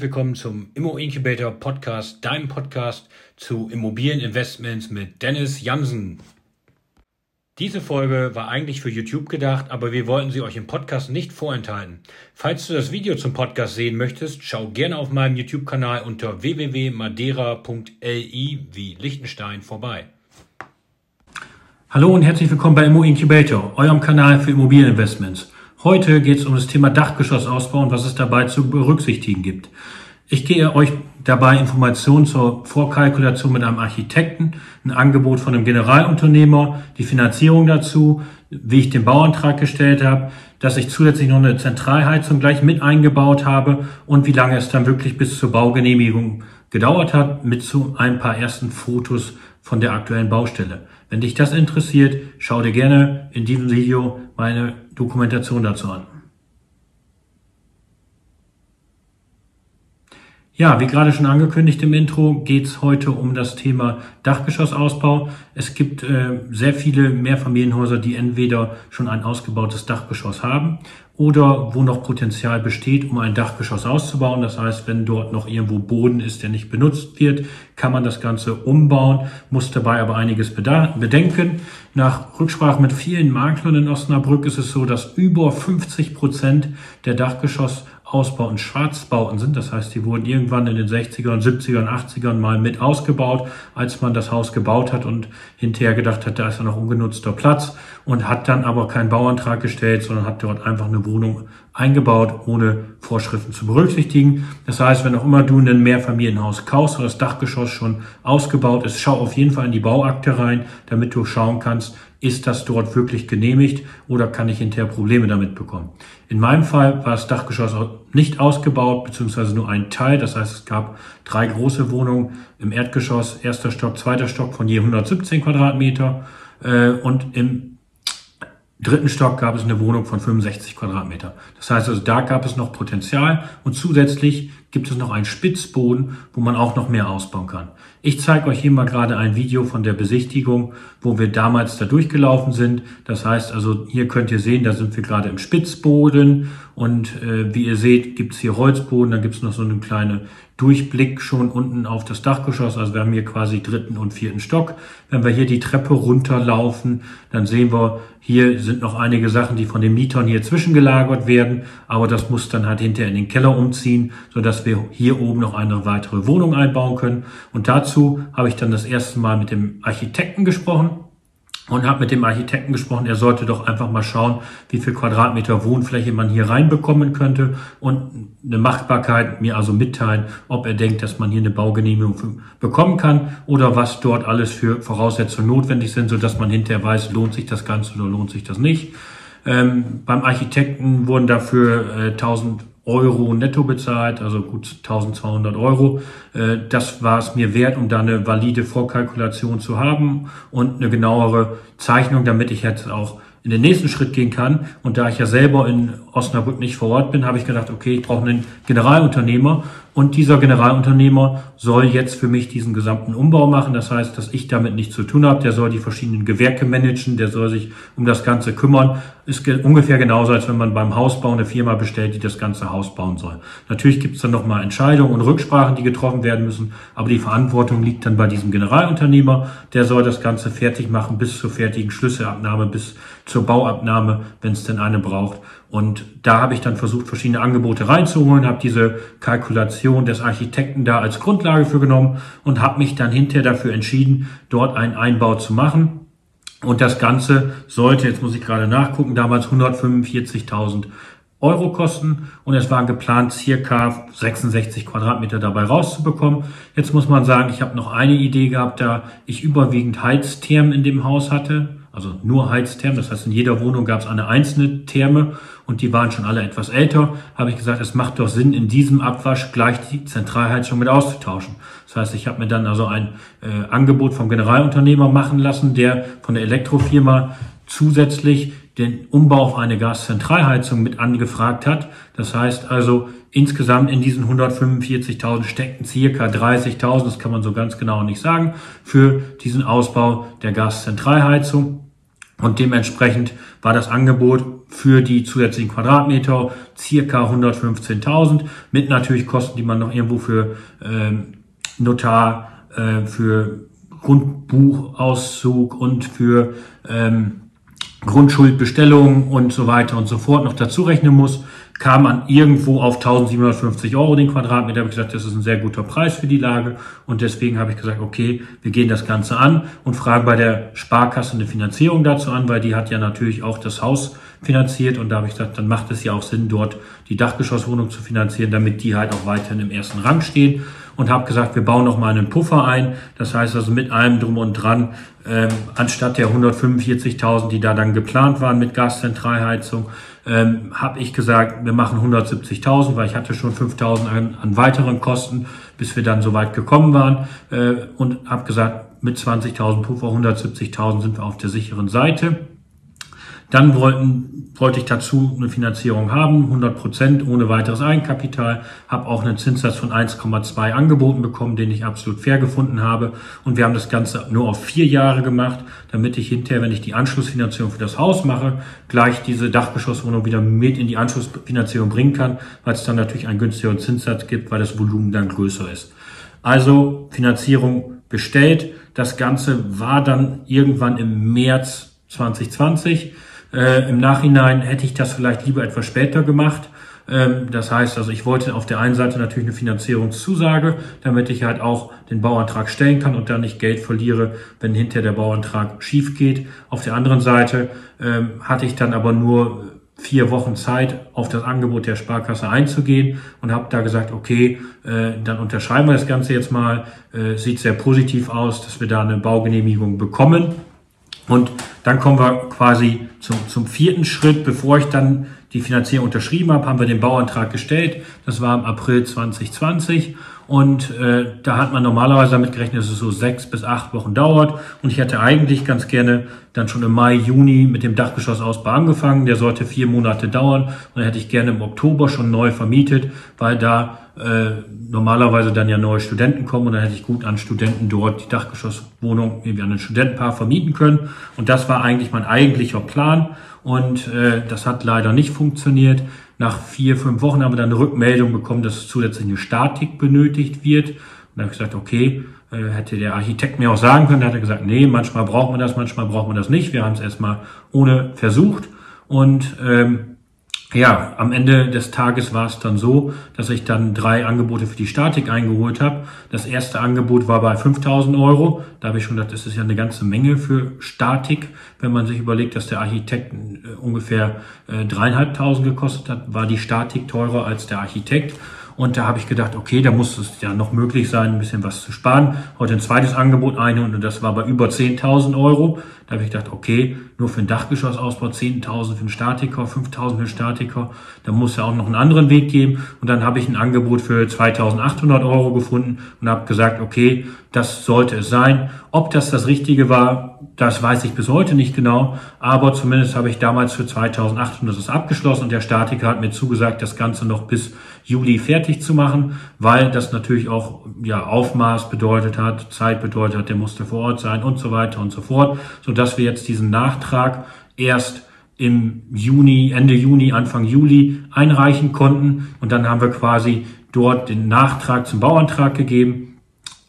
Herzlich willkommen zum Immo Incubator Podcast, deinem Podcast zu Immobilieninvestments mit Dennis Jansen. Diese Folge war eigentlich für YouTube gedacht, aber wir wollten sie euch im Podcast nicht vorenthalten. Falls du das Video zum Podcast sehen möchtest, schau gerne auf meinem YouTube-Kanal unter www.madeira.li wie Liechtenstein vorbei. Hallo und herzlich willkommen bei Immo Incubator, eurem Kanal für Immobilieninvestments. Heute geht es um das Thema Dachgeschossausbau und was es dabei zu berücksichtigen gibt. Ich gehe euch dabei Informationen zur Vorkalkulation mit einem Architekten, ein Angebot von einem Generalunternehmer, die Finanzierung dazu, wie ich den Bauantrag gestellt habe, dass ich zusätzlich noch eine Zentralheizung gleich mit eingebaut habe und wie lange es dann wirklich bis zur Baugenehmigung gedauert hat, mit so ein paar ersten Fotos von der aktuellen Baustelle. Wenn dich das interessiert, schau dir gerne in diesem Video meine Dokumentation dazu an. Ja, wie gerade schon angekündigt im Intro, geht es heute um das Thema Dachgeschossausbau. Es gibt äh, sehr viele Mehrfamilienhäuser, die entweder schon ein ausgebautes Dachgeschoss haben oder wo noch Potenzial besteht, um ein Dachgeschoss auszubauen. Das heißt, wenn dort noch irgendwo Boden ist, der nicht benutzt wird, kann man das Ganze umbauen, muss dabei aber einiges bedenken. Nach Rücksprache mit vielen Maklern in Osnabrück ist es so, dass über 50 Prozent der Dachgeschoss Ausbauten Schwarzbauten sind. Das heißt, die wurden irgendwann in den 60ern, 70ern, 80ern mal mit ausgebaut, als man das Haus gebaut hat und hinterher gedacht hat, da ist ja noch ungenutzter Platz und hat dann aber keinen Bauantrag gestellt, sondern hat dort einfach eine Wohnung eingebaut, ohne Vorschriften zu berücksichtigen. Das heißt, wenn auch immer du ein Mehrfamilienhaus kaufst oder das Dachgeschoss schon ausgebaut ist, schau auf jeden Fall in die Bauakte rein, damit du schauen kannst, ist das dort wirklich genehmigt oder kann ich hinterher Probleme damit bekommen. In meinem Fall war das Dachgeschoss nicht ausgebaut, beziehungsweise nur ein Teil. Das heißt, es gab drei große Wohnungen im Erdgeschoss, erster Stock, zweiter Stock von je 117 Quadratmeter äh, und im dritten Stock gab es eine Wohnung von 65 Quadratmeter. Das heißt also, da gab es noch Potenzial und zusätzlich gibt es noch einen Spitzboden, wo man auch noch mehr ausbauen kann. Ich zeige euch hier mal gerade ein Video von der Besichtigung, wo wir damals da durchgelaufen sind. Das heißt also, hier könnt ihr sehen, da sind wir gerade im Spitzboden und äh, wie ihr seht, gibt es hier Holzboden, da gibt es noch so eine kleine Durchblick schon unten auf das Dachgeschoss. Also wir haben hier quasi dritten und vierten Stock. Wenn wir hier die Treppe runterlaufen, dann sehen wir, hier sind noch einige Sachen, die von den Mietern hier zwischengelagert werden. Aber das muss dann halt hinterher in den Keller umziehen, sodass wir hier oben noch eine weitere Wohnung einbauen können. Und dazu habe ich dann das erste Mal mit dem Architekten gesprochen und habe mit dem Architekten gesprochen, er sollte doch einfach mal schauen, wie viel Quadratmeter Wohnfläche man hier reinbekommen könnte und eine Machbarkeit mir also mitteilen, ob er denkt, dass man hier eine Baugenehmigung bekommen kann oder was dort alles für Voraussetzungen notwendig sind, so dass man hinterher weiß, lohnt sich das Ganze oder lohnt sich das nicht. Ähm, beim Architekten wurden dafür äh, 1000 Euro netto bezahlt, also gut 1200 Euro. Äh, das war es mir wert, um da eine valide Vorkalkulation zu haben und eine genauere Zeichnung, damit ich jetzt auch in den nächsten Schritt gehen kann. Und da ich ja selber in Osnabrück nicht vor Ort bin, habe ich gedacht, okay, ich brauche einen Generalunternehmer. Und dieser Generalunternehmer soll jetzt für mich diesen gesamten Umbau machen. Das heißt, dass ich damit nichts zu tun habe. Der soll die verschiedenen Gewerke managen, der soll sich um das Ganze kümmern. Ist ungefähr genauso, als wenn man beim Hausbau eine Firma bestellt, die das ganze Haus bauen soll. Natürlich gibt es dann nochmal Entscheidungen und Rücksprachen, die getroffen werden müssen, aber die Verantwortung liegt dann bei diesem Generalunternehmer. Der soll das Ganze fertig machen bis zur fertigen Schlüsselabnahme, bis zur Bauabnahme, wenn es denn eine braucht. Und da habe ich dann versucht, verschiedene Angebote reinzuholen, habe diese Kalkulation des Architekten da als Grundlage für genommen und habe mich dann hinterher dafür entschieden, dort einen Einbau zu machen. Und das Ganze sollte, jetzt muss ich gerade nachgucken, damals 145.000 Euro kosten und es waren geplant, circa 66 Quadratmeter dabei rauszubekommen. Jetzt muss man sagen, ich habe noch eine Idee gehabt, da ich überwiegend Heizthermen in dem Haus hatte also nur Heizthermen. Das heißt, in jeder Wohnung gab es eine einzelne Therme und die waren schon alle etwas älter. Habe ich gesagt, es macht doch Sinn, in diesem Abwasch gleich die Zentralheizung mit auszutauschen. Das heißt, ich habe mir dann also ein äh, Angebot vom Generalunternehmer machen lassen, der von der Elektrofirma zusätzlich den Umbau auf eine Gaszentralheizung mit angefragt hat. Das heißt also, insgesamt in diesen 145.000 steckten circa 30.000, das kann man so ganz genau nicht sagen, für diesen Ausbau der Gaszentralheizung. Und dementsprechend war das Angebot für die zusätzlichen Quadratmeter circa 115.000 mit natürlich Kosten, die man noch irgendwo für ähm, Notar, äh, für Grundbuchauszug und für ähm, Grundschuldbestellung und so weiter und so fort noch dazu rechnen muss, kam man irgendwo auf 1750 Euro den Quadratmeter. Ich gesagt, das ist ein sehr guter Preis für die Lage und deswegen habe ich gesagt, okay, wir gehen das Ganze an und fragen bei der Sparkasse eine Finanzierung dazu an, weil die hat ja natürlich auch das Haus finanziert und da habe ich gesagt, dann macht es ja auch Sinn, dort die Dachgeschosswohnung zu finanzieren, damit die halt auch weiterhin im ersten Rang stehen und habe gesagt, wir bauen noch mal einen Puffer ein. Das heißt also mit allem drum und dran, ähm, anstatt der 145.000, die da dann geplant waren mit Gaszentralheizung, ähm, habe ich gesagt, wir machen 170.000, weil ich hatte schon 5.000 an, an, weiteren Kosten, bis wir dann so weit gekommen waren äh, und habe gesagt, mit 20.000 Puffer, 170.000 sind wir auf der sicheren Seite. Dann wollten, wollte ich dazu eine Finanzierung haben, 100 Prozent ohne weiteres Eigenkapital, habe auch einen Zinssatz von 1,2 angeboten bekommen, den ich absolut fair gefunden habe. Und wir haben das Ganze nur auf vier Jahre gemacht, damit ich hinterher, wenn ich die Anschlussfinanzierung für das Haus mache, gleich diese Dachgeschosswohnung wieder mit in die Anschlussfinanzierung bringen kann, weil es dann natürlich einen günstigeren Zinssatz gibt, weil das Volumen dann größer ist. Also Finanzierung bestellt. Das Ganze war dann irgendwann im März 2020. Äh, Im Nachhinein hätte ich das vielleicht lieber etwas später gemacht. Ähm, das heißt also, ich wollte auf der einen Seite natürlich eine Finanzierungszusage, damit ich halt auch den Bauantrag stellen kann und dann nicht Geld verliere, wenn hinter der Bauantrag schief geht. Auf der anderen Seite ähm, hatte ich dann aber nur vier Wochen Zeit, auf das Angebot der Sparkasse einzugehen und habe da gesagt, okay, äh, dann unterschreiben wir das Ganze jetzt mal. Äh, sieht sehr positiv aus, dass wir da eine Baugenehmigung bekommen. Und dann kommen wir quasi zum, zum vierten Schritt. Bevor ich dann die Finanzierung unterschrieben habe, haben wir den Bauantrag gestellt. Das war im April 2020. Und äh, da hat man normalerweise damit gerechnet, dass es so sechs bis acht Wochen dauert. Und ich hätte eigentlich ganz gerne dann schon im Mai, Juni mit dem Dachgeschossausbau angefangen. Der sollte vier Monate dauern. Und dann hätte ich gerne im Oktober schon neu vermietet, weil da äh, normalerweise dann ja neue Studenten kommen und dann hätte ich gut an Studenten dort die Dachgeschosswohnung irgendwie an ein Studentenpaar vermieten können. Und das war eigentlich mein eigentlicher Plan und äh, das hat leider nicht funktioniert. Nach vier, fünf Wochen haben wir dann eine Rückmeldung bekommen, dass zusätzlich eine Statik benötigt wird. Und dann habe ich gesagt, okay, äh, hätte der Architekt mir auch sagen können, hat er gesagt, nee, manchmal braucht man das, manchmal braucht man das nicht. Wir haben es erstmal ohne versucht und ähm, ja, am Ende des Tages war es dann so, dass ich dann drei Angebote für die Statik eingeholt habe. Das erste Angebot war bei 5000 Euro. Da habe ich schon gedacht, das ist ja eine ganze Menge für Statik. Wenn man sich überlegt, dass der Architekt äh, ungefähr äh, dreieinhalbtausend gekostet hat, war die Statik teurer als der Architekt. Und da habe ich gedacht, okay, da muss es ja noch möglich sein, ein bisschen was zu sparen. Heute ein zweites Angebot ein und das war bei über 10.000 Euro. Da habe ich gedacht, okay, nur für einen Dachgeschossausbau 10.000 für einen Statiker, 5.000 für einen Statiker. Da muss ja auch noch einen anderen Weg geben. Und dann habe ich ein Angebot für 2.800 Euro gefunden und habe gesagt, okay, das sollte es sein. Ob das das Richtige war, das weiß ich bis heute nicht genau. Aber zumindest habe ich damals für 2.800 das abgeschlossen und der Statiker hat mir zugesagt, das Ganze noch bis Juli fertig zu machen, weil das natürlich auch ja, Aufmaß bedeutet hat, Zeit bedeutet hat, der musste vor Ort sein und so weiter und so fort, so dass wir jetzt diesen Nachtrag erst im Juni, Ende Juni, Anfang Juli einreichen konnten. Und dann haben wir quasi dort den Nachtrag zum Bauantrag gegeben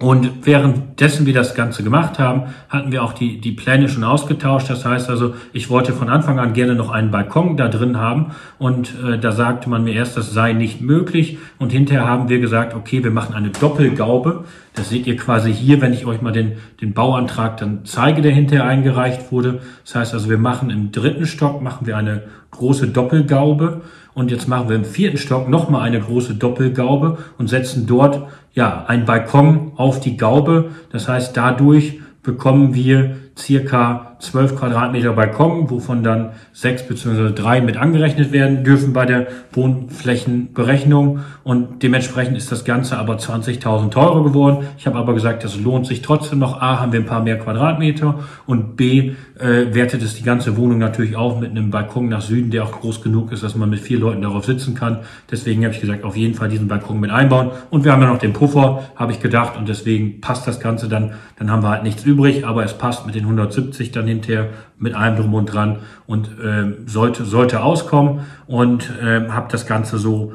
und währenddessen wir das Ganze gemacht haben, hatten wir auch die, die Pläne schon ausgetauscht. Das heißt also, ich wollte von Anfang an gerne noch einen Balkon da drin haben. Und äh, da sagte man mir erst, das sei nicht möglich. Und hinterher haben wir gesagt, okay, wir machen eine Doppelgaube. Das seht ihr quasi hier, wenn ich euch mal den, den Bauantrag dann zeige, der hinterher eingereicht wurde. Das heißt also, wir machen im dritten Stock, machen wir eine große Doppelgaube. Und jetzt machen wir im vierten Stock nochmal eine große Doppelgaube und setzen dort ja einen Balkon auf die Gaube. Das heißt, dadurch bekommen wir circa 12 Quadratmeter Balkon, wovon dann sechs beziehungsweise drei mit angerechnet werden dürfen bei der Wohnflächenberechnung. Und dementsprechend ist das Ganze aber 20.000 teurer geworden. Ich habe aber gesagt, das lohnt sich trotzdem noch. A, haben wir ein paar mehr Quadratmeter und B, äh, wertet es die ganze Wohnung natürlich auf mit einem Balkon nach Süden, der auch groß genug ist, dass man mit vier Leuten darauf sitzen kann. Deswegen habe ich gesagt, auf jeden Fall diesen Balkon mit einbauen. Und wir haben ja noch den Puffer, habe ich gedacht. Und deswegen passt das Ganze dann. Dann haben wir halt nichts übrig, aber es passt mit den 160 und 170 dann hinterher mit allem drum und dran und äh, sollte, sollte auskommen und äh, habe das Ganze so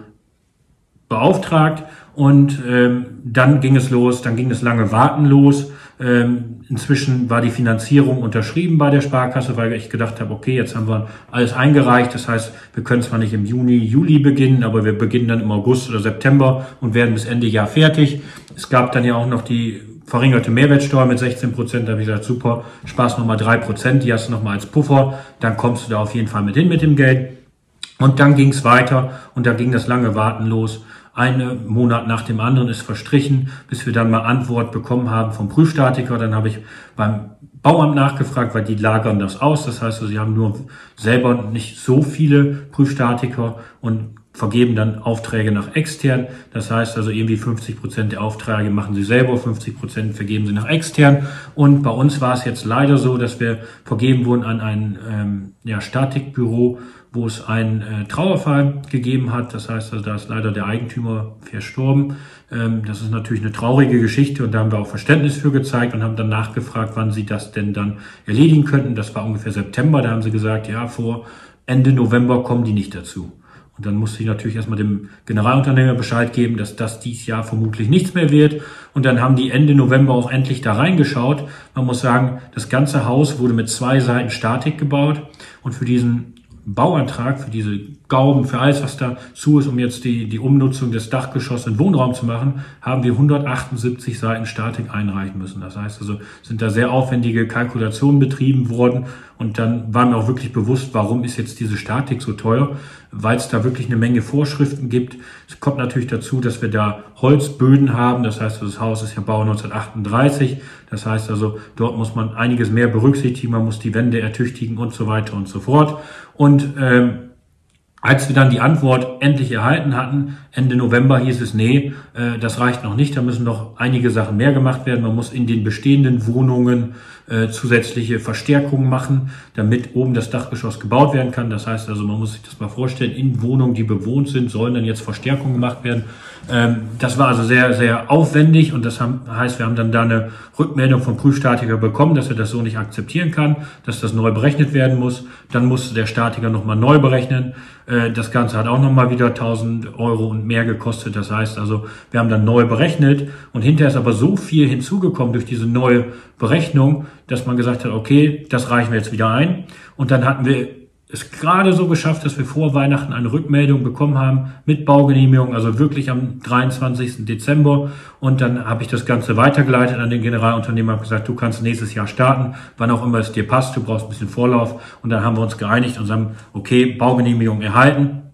beauftragt und ähm, dann ging es los, dann ging es lange Warten los. Ähm, inzwischen war die Finanzierung unterschrieben bei der Sparkasse, weil ich gedacht habe, okay, jetzt haben wir alles eingereicht. Das heißt, wir können zwar nicht im Juni, Juli beginnen, aber wir beginnen dann im August oder September und werden bis Ende Jahr fertig. Es gab dann ja auch noch die verringerte Mehrwertsteuer mit 16 Prozent. Da habe ich gesagt, super, Spaß nochmal drei Prozent, die hast du nochmal als Puffer. Dann kommst du da auf jeden Fall mit hin mit dem Geld. Und dann ging es weiter und da ging das lange Warten los. Ein Monat nach dem anderen ist verstrichen, bis wir dann mal Antwort bekommen haben vom Prüfstatiker. Dann habe ich beim Bauamt nachgefragt, weil die lagern das aus. Das heißt, sie haben nur selber nicht so viele Prüfstatiker und vergeben dann Aufträge nach extern. Das heißt also irgendwie 50 Prozent der Aufträge machen sie selber, 50 Prozent vergeben sie nach extern. Und bei uns war es jetzt leider so, dass wir vergeben wurden an ein ähm, ja, Statikbüro, wo es einen äh, Trauerfall gegeben hat. Das heißt also, da ist leider der Eigentümer verstorben. Ähm, das ist natürlich eine traurige Geschichte und da haben wir auch Verständnis für gezeigt und haben dann nachgefragt, wann sie das denn dann erledigen könnten. Das war ungefähr September. Da haben sie gesagt, ja, vor Ende November kommen die nicht dazu. Und dann musste ich natürlich erstmal dem Generalunternehmer Bescheid geben, dass das dies Jahr vermutlich nichts mehr wird. Und dann haben die Ende November auch endlich da reingeschaut. Man muss sagen, das ganze Haus wurde mit zwei Seiten Statik gebaut. Und für diesen Bauantrag, für diese Gauben, für alles, was dazu ist, um jetzt die, die Umnutzung des Dachgeschosses in Wohnraum zu machen, haben wir 178 Seiten Statik einreichen müssen. Das heißt also, sind da sehr aufwendige Kalkulationen betrieben worden und dann war mir auch wirklich bewusst, warum ist jetzt diese Statik so teuer, weil es da wirklich eine Menge Vorschriften gibt. Es kommt natürlich dazu, dass wir da Holzböden haben. Das heißt, das Haus ist ja Bau 1938. Das heißt also, dort muss man einiges mehr berücksichtigen. Man muss die Wände ertüchtigen und so weiter und so fort. Und ähm, als wir dann die Antwort endlich erhalten hatten, Ende November hieß es, nee, äh, das reicht noch nicht, da müssen noch einige Sachen mehr gemacht werden. Man muss in den bestehenden Wohnungen äh, zusätzliche Verstärkungen machen, damit oben das Dachgeschoss gebaut werden kann. Das heißt also, man muss sich das mal vorstellen, in Wohnungen, die bewohnt sind, sollen dann jetzt Verstärkungen gemacht werden. Ähm, das war also sehr, sehr aufwendig und das heißt, wir haben dann da eine Rückmeldung vom Prüfstatiker bekommen, dass er das so nicht akzeptieren kann, dass das neu berechnet werden muss. Dann musste der Statiker nochmal neu berechnen. Äh, das Ganze hat auch nochmal wieder 1000 Euro und mehr gekostet. Das heißt also, wir haben dann neu berechnet und hinterher ist aber so viel hinzugekommen durch diese neue Berechnung, dass man gesagt hat, okay, das reichen wir jetzt wieder ein. Und dann hatten wir es gerade so geschafft, dass wir vor Weihnachten eine Rückmeldung bekommen haben mit Baugenehmigung, also wirklich am 23. Dezember. Und dann habe ich das Ganze weitergeleitet an den Generalunternehmer und gesagt, du kannst nächstes Jahr starten, wann auch immer es dir passt, du brauchst ein bisschen Vorlauf. Und dann haben wir uns geeinigt und sagen, okay, Baugenehmigung erhalten.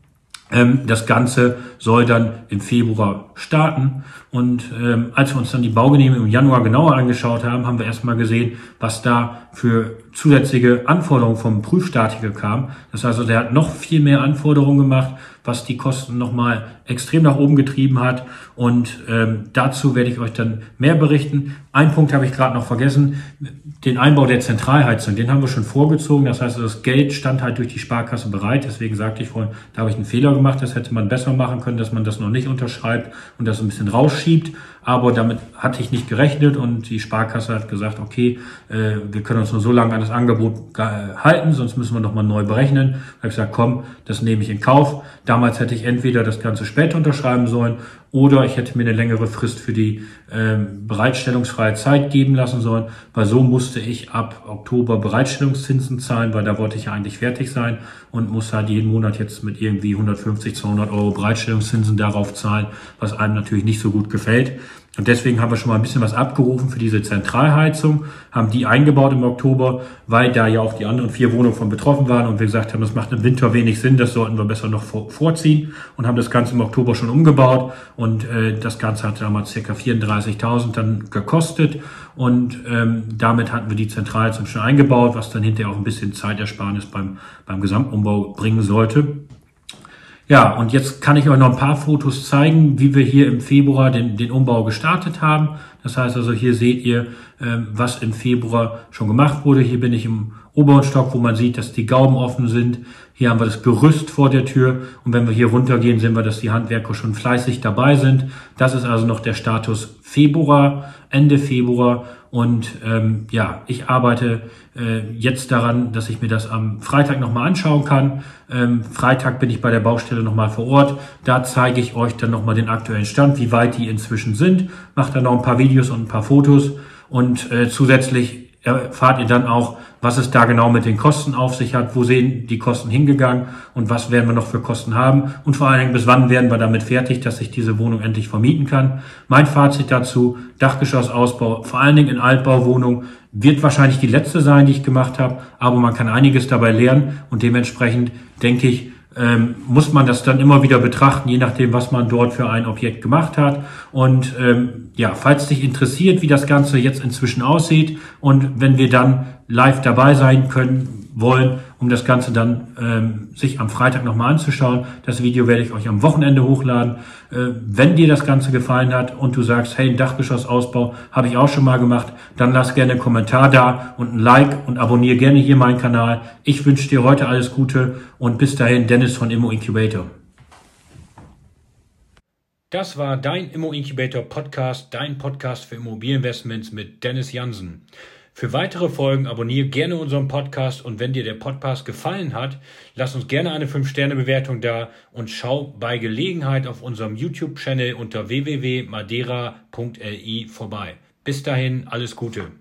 Ähm, das Ganze soll dann im Februar starten. Und ähm, als wir uns dann die Baugenehmigung im Januar genauer angeschaut haben, haben wir erstmal gesehen, was da für zusätzliche Anforderungen vom Prüfstatiker kamen. Das heißt, also, der hat noch viel mehr Anforderungen gemacht, was die Kosten nochmal extrem nach oben getrieben hat. Und ähm, dazu werde ich euch dann mehr berichten. Ein Punkt habe ich gerade noch vergessen. Den Einbau der Zentralheizung, den haben wir schon vorgezogen. Das heißt, das Geld stand halt durch die Sparkasse bereit. Deswegen sagte ich vorhin, da habe ich einen Fehler gemacht. Das hätte man besser machen können, dass man das noch nicht unterschreibt und das ein bisschen rausschiebt. Aber damit hatte ich nicht gerechnet und die Sparkasse hat gesagt, okay, äh, wir können uns nur so lange an das Angebot halten, sonst müssen wir nochmal neu berechnen. Da habe ich gesagt, komm, das nehme ich in Kauf. Damals hätte ich entweder das Ganze später unterschreiben sollen oder ich hätte mir eine längere Frist für die ähm, bereitstellungsfreie Zeit geben lassen sollen, weil so musste ich ab Oktober Bereitstellungszinsen zahlen, weil da wollte ich ja eigentlich fertig sein und muss halt jeden Monat jetzt mit irgendwie 150, 200 Euro Bereitstellungszinsen darauf zahlen, was einem natürlich nicht so gut gefällt. Und deswegen haben wir schon mal ein bisschen was abgerufen für diese Zentralheizung, haben die eingebaut im Oktober, weil da ja auch die anderen vier Wohnungen von betroffen waren und wir gesagt haben, das macht im Winter wenig Sinn, das sollten wir besser noch vorziehen und haben das Ganze im Oktober schon umgebaut und äh, das Ganze hat damals ca. 34.000 dann gekostet und ähm, damit hatten wir die Zentralheizung schon eingebaut, was dann hinterher auch ein bisschen Zeitersparnis beim, beim Gesamtumbau bringen sollte. Ja, und jetzt kann ich euch noch ein paar Fotos zeigen, wie wir hier im Februar den, den Umbau gestartet haben. Das heißt also, hier seht ihr, ähm, was im Februar schon gemacht wurde. Hier bin ich im oberen Stock, wo man sieht, dass die Gauben offen sind. Hier haben wir das Gerüst vor der Tür und wenn wir hier runtergehen, sehen wir, dass die Handwerker schon fleißig dabei sind. Das ist also noch der Status Februar, Ende Februar und ähm, ja, ich arbeite äh, jetzt daran, dass ich mir das am Freitag nochmal anschauen kann. Ähm, Freitag bin ich bei der Baustelle nochmal vor Ort. Da zeige ich euch dann nochmal den aktuellen Stand, wie weit die inzwischen sind. Mache dann noch ein paar Videos und ein paar Fotos und äh, zusätzlich erfahrt ihr dann auch, was es da genau mit den Kosten auf sich hat, wo sind die Kosten hingegangen und was werden wir noch für Kosten haben und vor allen Dingen, bis wann werden wir damit fertig, dass ich diese Wohnung endlich vermieten kann. Mein Fazit dazu, Dachgeschossausbau, vor allen Dingen in Altbauwohnungen, wird wahrscheinlich die letzte sein, die ich gemacht habe, aber man kann einiges dabei lernen und dementsprechend denke ich, ähm, muss man das dann immer wieder betrachten, je nachdem, was man dort für ein Objekt gemacht hat. Und ähm, ja, falls dich interessiert, wie das Ganze jetzt inzwischen aussieht und wenn wir dann live dabei sein können, wollen, um das Ganze dann ähm, sich am Freitag nochmal anzuschauen. Das Video werde ich euch am Wochenende hochladen. Äh, wenn dir das Ganze gefallen hat und du sagst, hey, Dachgeschossausbau habe ich auch schon mal gemacht, dann lass gerne einen Kommentar da und ein Like und abonniere gerne hier meinen Kanal. Ich wünsche dir heute alles Gute und bis dahin, Dennis von Immo Incubator. Das war dein Immo Incubator Podcast, dein Podcast für Immobilieninvestments mit Dennis Jansen. Für weitere Folgen abonniere gerne unseren Podcast und wenn dir der Podcast gefallen hat, lass uns gerne eine 5-Sterne-Bewertung da und schau bei Gelegenheit auf unserem YouTube-Channel unter www.madeira.li vorbei. Bis dahin, alles Gute.